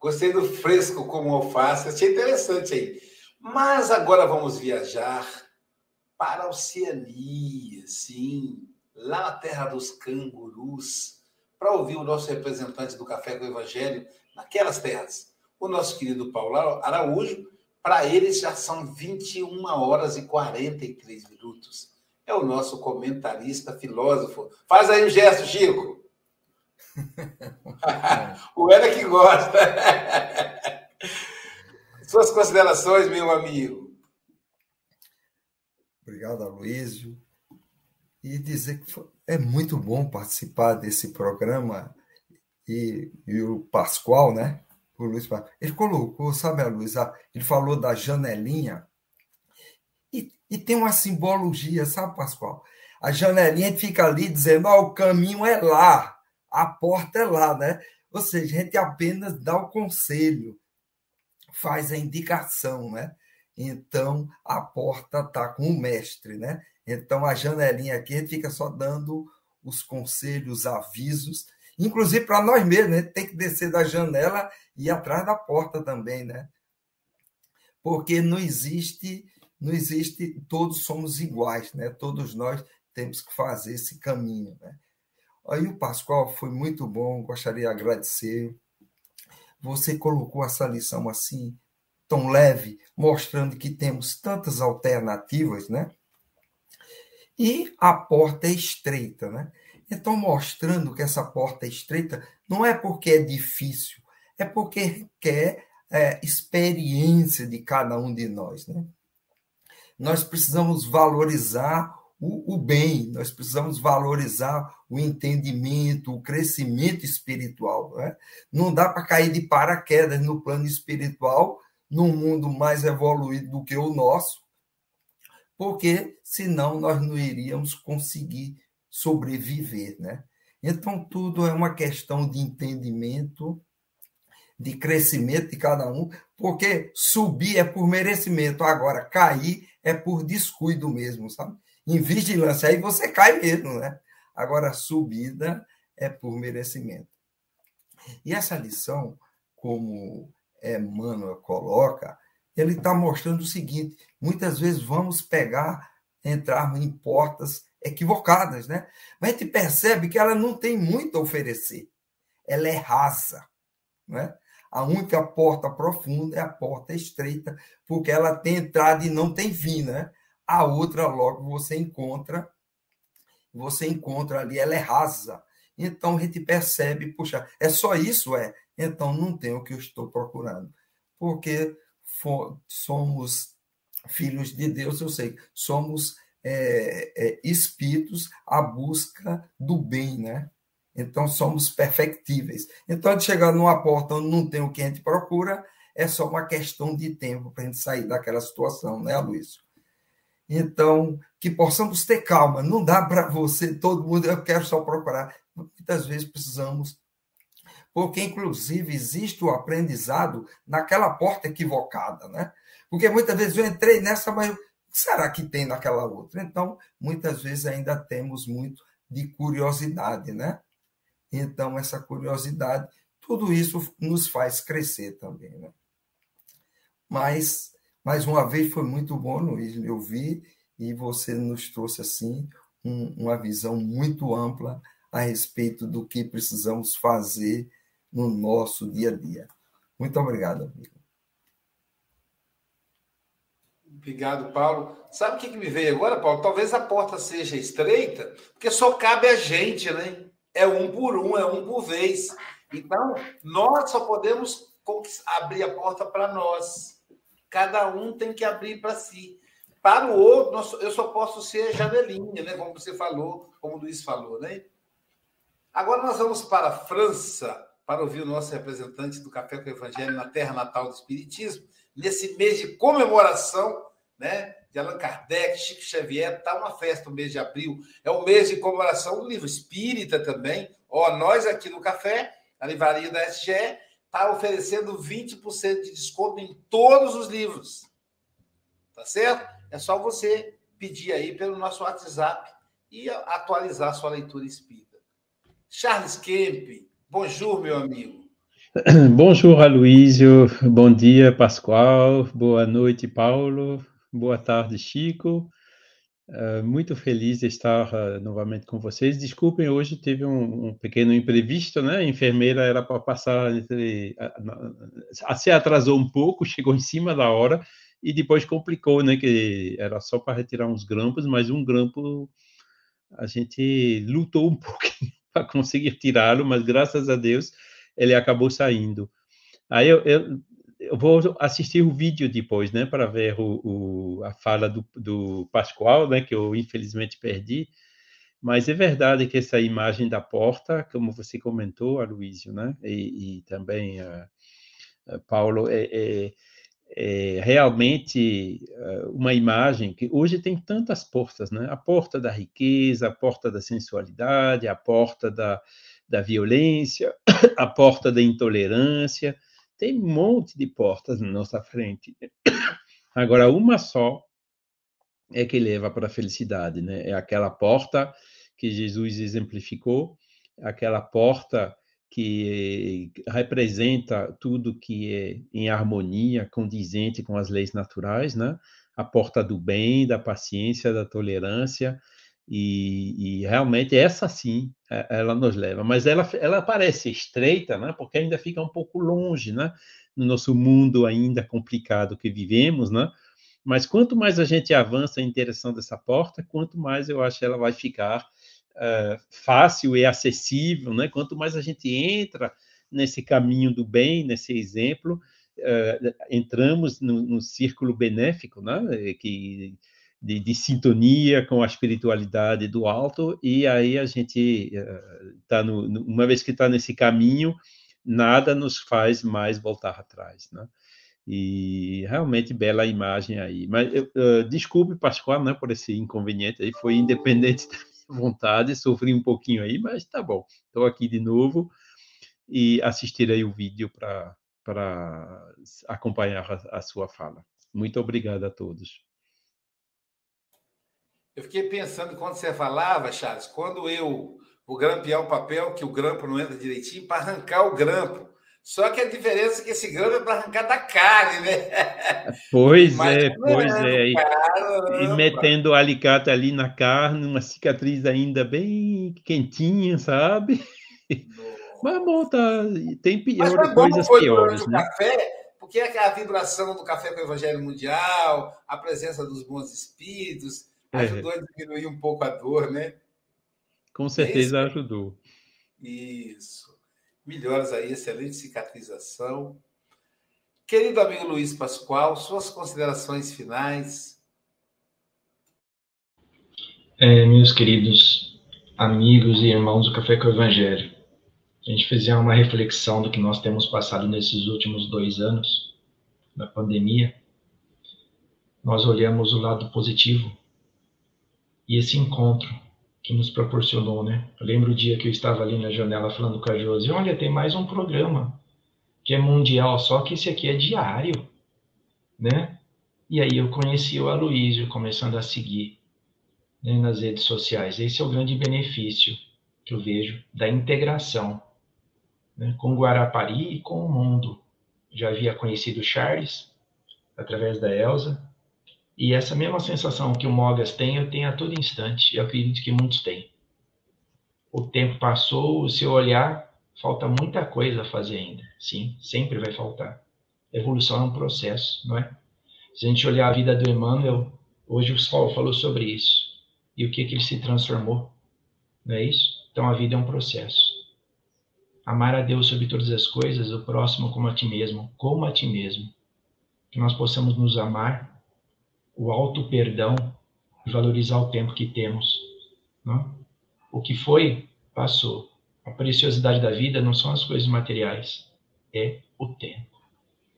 Gostei do fresco como alface, achei interessante aí. Mas agora vamos viajar para a Oceania, sim, lá na terra dos cangurus, para ouvir o nosso representante do Café com o Evangelho naquelas terras, o nosso querido Paulo Araújo. Para eles já são 21 horas e 43 minutos. É o nosso comentarista, filósofo. Faz aí o um gesto, Chico. *laughs* o Hélio que gosta. *laughs* Suas considerações, meu amigo. Obrigado, Aloysio. E dizer que é muito bom participar desse programa. E, e o Pascoal, né? O Luiz ele colocou, sabe, a Luiz, ele falou da janelinha. E, e tem uma simbologia, sabe, Pascoal? A janelinha fica ali dizendo: oh, o caminho é lá, a porta é lá, né? Ou seja, a gente apenas dá o conselho, faz a indicação, né? Então a porta está com o mestre, né? Então a janelinha aqui a gente fica só dando os conselhos, avisos, inclusive para nós mesmos, né? Tem que descer da janela e ir atrás da porta também, né? Porque não existe, não existe, todos somos iguais, né? Todos nós temos que fazer esse caminho, né? Aí o Pascoal foi muito bom, gostaria de agradecer. Você colocou essa lição assim tão leve, mostrando que temos tantas alternativas, né? E a porta é estreita, né? Então, mostrando que essa porta é estreita, não é porque é difícil, é porque requer é, experiência de cada um de nós, né? Nós precisamos valorizar o, o bem, nós precisamos valorizar o entendimento, o crescimento espiritual. Né? Não dá para cair de paraquedas no plano espiritual num mundo mais evoluído do que o nosso, porque senão nós não iríamos conseguir sobreviver, né? Então tudo é uma questão de entendimento, de crescimento de cada um, porque subir é por merecimento, agora cair é por descuido mesmo, sabe? Em vigilância aí você cai mesmo, né? Agora subida é por merecimento. E essa lição, como Emmanuel coloca, ele está mostrando o seguinte: muitas vezes vamos pegar, entrar em portas equivocadas, né? Mas a gente percebe que ela não tem muito a oferecer. Ela é rasa, né? A única porta profunda é a porta estreita, porque ela tem entrada e não tem fim, né? A outra logo você encontra, você encontra ali, ela é rasa. Então a gente percebe, puxa, é só isso, é? Então não tem o que eu estou procurando. Porque somos filhos de Deus, eu sei, somos é, é, espíritos à busca do bem, né? Então somos perfectíveis. Então, de chegar numa porta onde não tem o que a gente procura, é só uma questão de tempo para a gente sair daquela situação, né, Luiz? Então, que possamos ter calma. Não dá para você, todo mundo, eu quero só procurar. Muitas vezes precisamos porque inclusive existe o aprendizado naquela porta equivocada, né? Porque muitas vezes eu entrei nessa, mas o que será que tem naquela outra? Então, muitas vezes ainda temos muito de curiosidade, né? Então, essa curiosidade, tudo isso nos faz crescer também, né? Mas, mais uma vez, foi muito bom, Luiz, eu vi e você nos trouxe, assim, um, uma visão muito ampla a respeito do que precisamos fazer no nosso dia a dia. Muito obrigado, amigo. Obrigado, Paulo. Sabe o que, me veio agora, Paulo? Talvez a porta seja estreita, porque só cabe a gente, né? É um por um, é um por vez. Então, nós só podemos abrir a porta para nós. Cada um tem que abrir para si. Para o outro, eu só posso ser janelinha, né? Como você falou, como o Luiz falou, né? Agora nós vamos para a França para ouvir o nosso representante do Café com o Evangelho na terra natal do Espiritismo, nesse mês de comemoração né, de Allan Kardec, Chico Xavier, está uma festa o mês de abril, é o mês de comemoração do livro espírita também. Ó, nós aqui no Café, a livraria da SGE, está oferecendo 20% de desconto em todos os livros. Tá certo? É só você pedir aí pelo nosso WhatsApp e atualizar sua leitura espírita. Charles Kemp, Bonjour, meu amigo. *clears throat* Bonjour, Aloísio. Bom dia, Pascoal. Boa noite, Paulo. Boa tarde, Chico. Uh, muito feliz de estar uh, novamente com vocês. Desculpem, hoje teve um, um pequeno imprevisto, né? A enfermeira era para passar entre. A, a, se atrasou um pouco, chegou em cima da hora e depois complicou, né? Que era só para retirar uns grampos, mas um grampo a gente lutou um *laughs* pouquinho *laughs* para conseguir tirá-lo, mas graças a Deus ele acabou saindo. Aí eu, eu, eu, vou assistir o vídeo depois, né, para ver o, o, a fala do, do Pascoal, né, que eu infelizmente perdi. Mas é verdade que essa imagem da porta, como você comentou, Aloysio, né, e, e também Paulo, é, é é realmente uh, uma imagem que hoje tem tantas portas, né? A porta da riqueza, a porta da sensualidade, a porta da, da violência, *coughs* a porta da intolerância. Tem um monte de portas na nossa frente. *coughs* Agora, uma só é que leva para a felicidade, né? É aquela porta que Jesus exemplificou, aquela porta que representa tudo que é em harmonia, condizente com as leis naturais, né? A porta do bem, da paciência, da tolerância, e, e, realmente essa sim, é, ela nos leva, mas ela, ela parece estreita, né? Porque ainda fica um pouco longe, né? No nosso mundo ainda complicado que vivemos, né? Mas quanto mais a gente avança em direção dessa porta, quanto mais eu acho ela vai ficar uh, fácil e acessível, né? Quanto mais a gente entra nesse caminho do bem, nesse exemplo, uh, entramos no, no, círculo benéfico, né? Que de, de, sintonia com a espiritualidade do alto e aí a gente está no, uma vez que está nesse caminho nada nos faz mais voltar atrás, né? E realmente bela imagem aí. Mas uh, desculpe, Pascoal, né, por esse inconveniente aí, foi independente vontade, sofri um pouquinho aí, mas tá bom. Estou aqui de novo e assistirei o vídeo para acompanhar a, a sua fala. Muito obrigado a todos. Eu fiquei pensando quando você falava, Charles, quando eu vou grampear o papel, que o grampo não entra direitinho, para arrancar o grampo. Só que a diferença é que esse grão é para arrancar da carne, né? Pois é, pois é. E, e metendo o alicate ali na carne, uma cicatriz ainda bem quentinha, sabe? Mas bom, tá. Tem pior, Mas coisas piores, né? Café, porque é a vibração do café com o Evangelho Mundial, a presença dos bons espíritos, é. ajudou é. a diminuir um pouco a dor, né? Com certeza é ajudou. Isso melhoras aí, excelente cicatrização. Querido amigo Luiz Pascoal, suas considerações finais. É, meus queridos amigos e irmãos do Café com o Evangelho, a gente fizer uma reflexão do que nós temos passado nesses últimos dois anos da pandemia, nós olhamos o lado positivo e esse encontro que nos proporcionou, né? Eu lembro o dia que eu estava ali na janela falando com a Josi, olha, tem mais um programa que é mundial, só que esse aqui é diário, né? E aí eu conheci o Aloísio, começando a seguir né, nas redes sociais. Esse é o grande benefício que eu vejo da integração né, com Guarapari e com o mundo. Já havia conhecido o Charles através da Elsa, e essa mesma sensação que o Mogas tem, eu tenho a todo instante, e eu acredito que muitos têm. O tempo passou, o seu olhar, falta muita coisa a fazer ainda. Sim, sempre vai faltar. Evolução é um processo, não é? Se a gente olhar a vida do Emmanuel, hoje o Sol falou sobre isso. E o que, que ele se transformou? Não é isso? Então a vida é um processo. Amar a Deus sobre todas as coisas, o próximo como a ti mesmo, como a ti mesmo. Que nós possamos nos amar o auto perdão e valorizar o tempo que temos. Não? O que foi, passou. A preciosidade da vida não são as coisas materiais, é o tempo.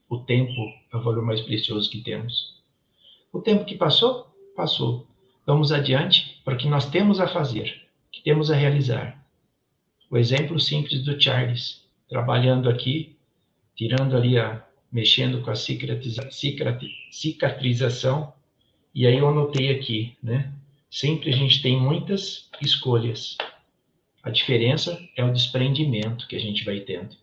O tempo é o valor mais precioso que temos. O tempo que passou, passou. Vamos adiante para o que nós temos a fazer, que temos a realizar. O exemplo simples do Charles, trabalhando aqui, tirando ali a, mexendo com a cicatriza, cicatrização e aí eu anotei aqui, né? Sempre a gente tem muitas escolhas. A diferença é o desprendimento que a gente vai tendo.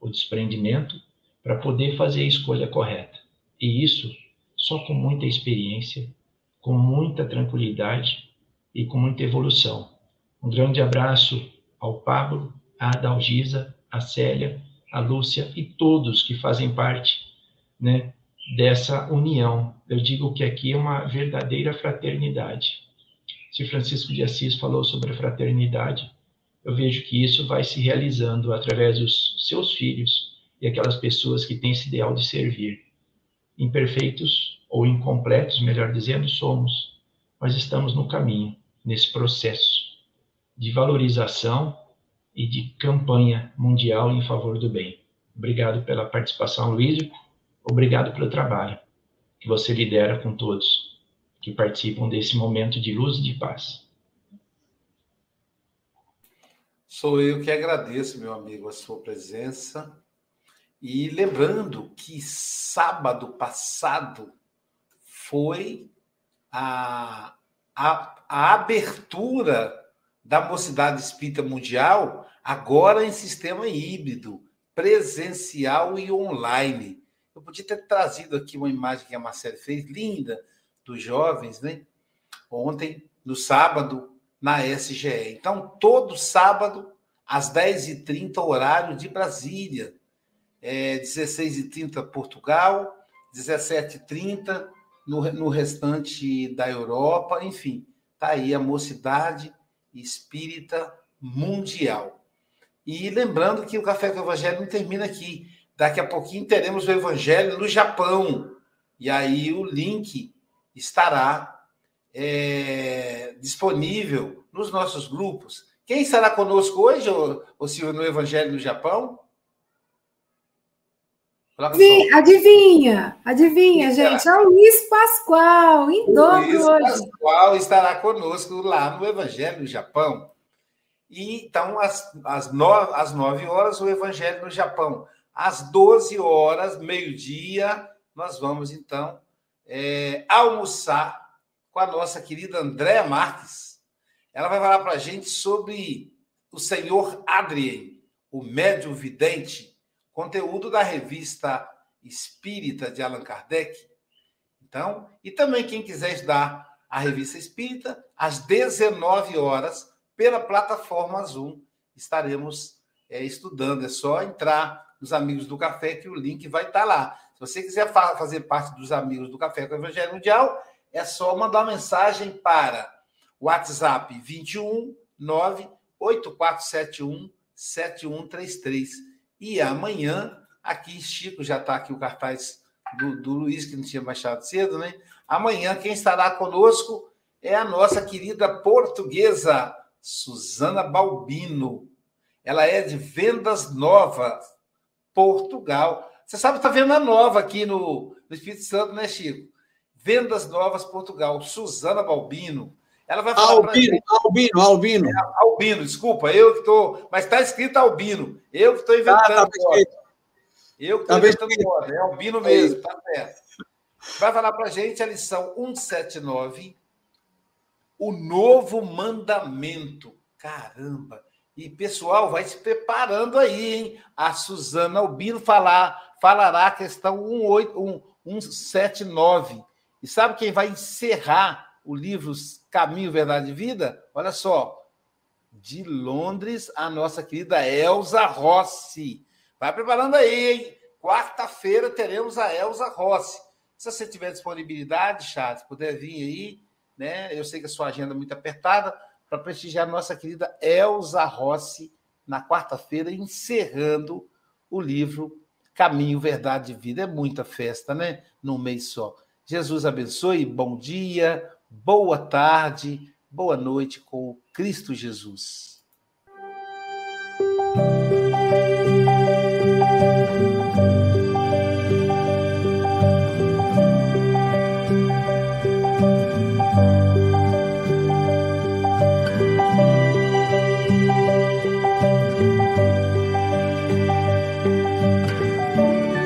O desprendimento para poder fazer a escolha correta. E isso só com muita experiência, com muita tranquilidade e com muita evolução. Um grande abraço ao Pablo, à Adalgisa, à Célia, à Lúcia e todos que fazem parte né, dessa união. Eu digo que aqui é uma verdadeira fraternidade. Se Francisco de Assis falou sobre a fraternidade, eu vejo que isso vai se realizando através dos seus filhos e aquelas pessoas que têm esse ideal de servir. Imperfeitos ou incompletos, melhor dizendo, somos, mas estamos no caminho, nesse processo de valorização e de campanha mundial em favor do bem. Obrigado pela participação, Luiz. Obrigado pelo trabalho que você lidera com todos que participam desse momento de luz e de paz. Sou eu que agradeço, meu amigo, a sua presença. E lembrando que sábado passado foi a, a, a abertura da Mocidade Espírita Mundial, agora em sistema híbrido, presencial e online. Eu podia ter trazido aqui uma imagem que a Marcela fez, linda, dos jovens, né? Ontem, no sábado, na SGE. Então, todo sábado, às 10h30, horário de Brasília. É, 16h30 Portugal, 17h30 no, no restante da Europa, enfim, tá aí a mocidade espírita mundial. E lembrando que o Café com o Evangelho não termina aqui. Daqui a pouquinho teremos o Evangelho no Japão. E aí o link estará é, disponível nos nossos grupos. Quem estará conosco hoje, ô Silvio, no Evangelho no Japão? Sim, adivinha, adivinha, gente. É o Luiz Pascoal, em dobro hoje. Luiz Pascoal estará conosco lá no Evangelho no Japão. E então, às, às, nove, às nove horas, o Evangelho no Japão. Às 12 horas, meio-dia, nós vamos então é, almoçar com a nossa querida Andréa Marques. Ela vai falar para a gente sobre o senhor Adrien, o médium vidente conteúdo da revista Espírita de Allan Kardec. Então, e também quem quiser estudar a revista Espírita, às 19 horas, pela plataforma Zoom, estaremos é, estudando. É só entrar nos Amigos do Café, que o link vai estar lá. Se você quiser fa fazer parte dos Amigos do Café com o Evangelho Mundial, é só mandar uma mensagem para WhatsApp 21 98471 7133 e amanhã, aqui, Chico já está aqui o cartaz do, do Luiz, que não tinha baixado cedo, né? Amanhã, quem estará conosco é a nossa querida portuguesa, Suzana Balbino. Ela é de Vendas Novas, Portugal. Você sabe, está venda nova aqui no, no Espírito Santo, né, Chico? Vendas Novas, Portugal. Suzana Balbino. Ela vai falar Albino, Albino, Albino. É, Albino, desculpa, eu que estou. Mas está escrito Albino. Eu que estou inventando. Ah, tá eu que estou tá inventando moda. É Albino mesmo, tá certo. Vai falar para a gente a lição 179, o novo mandamento. Caramba! E pessoal, vai se preparando aí, hein? A Suzana Albino falar, falará a questão 179. E sabe quem vai encerrar o livro Caminho, Verdade e Vida, olha só, de Londres, a nossa querida Elza Rossi. Vai preparando aí, hein? Quarta-feira teremos a Elza Rossi. Se você tiver disponibilidade, Charles, puder vir aí, né? Eu sei que a sua agenda é muito apertada, para prestigiar nossa querida Elza Rossi na quarta-feira, encerrando o livro Caminho, Verdade e Vida. É muita festa, né? Num mês só. Jesus abençoe, bom dia, boa tarde, boa noite com Cristo Jesus.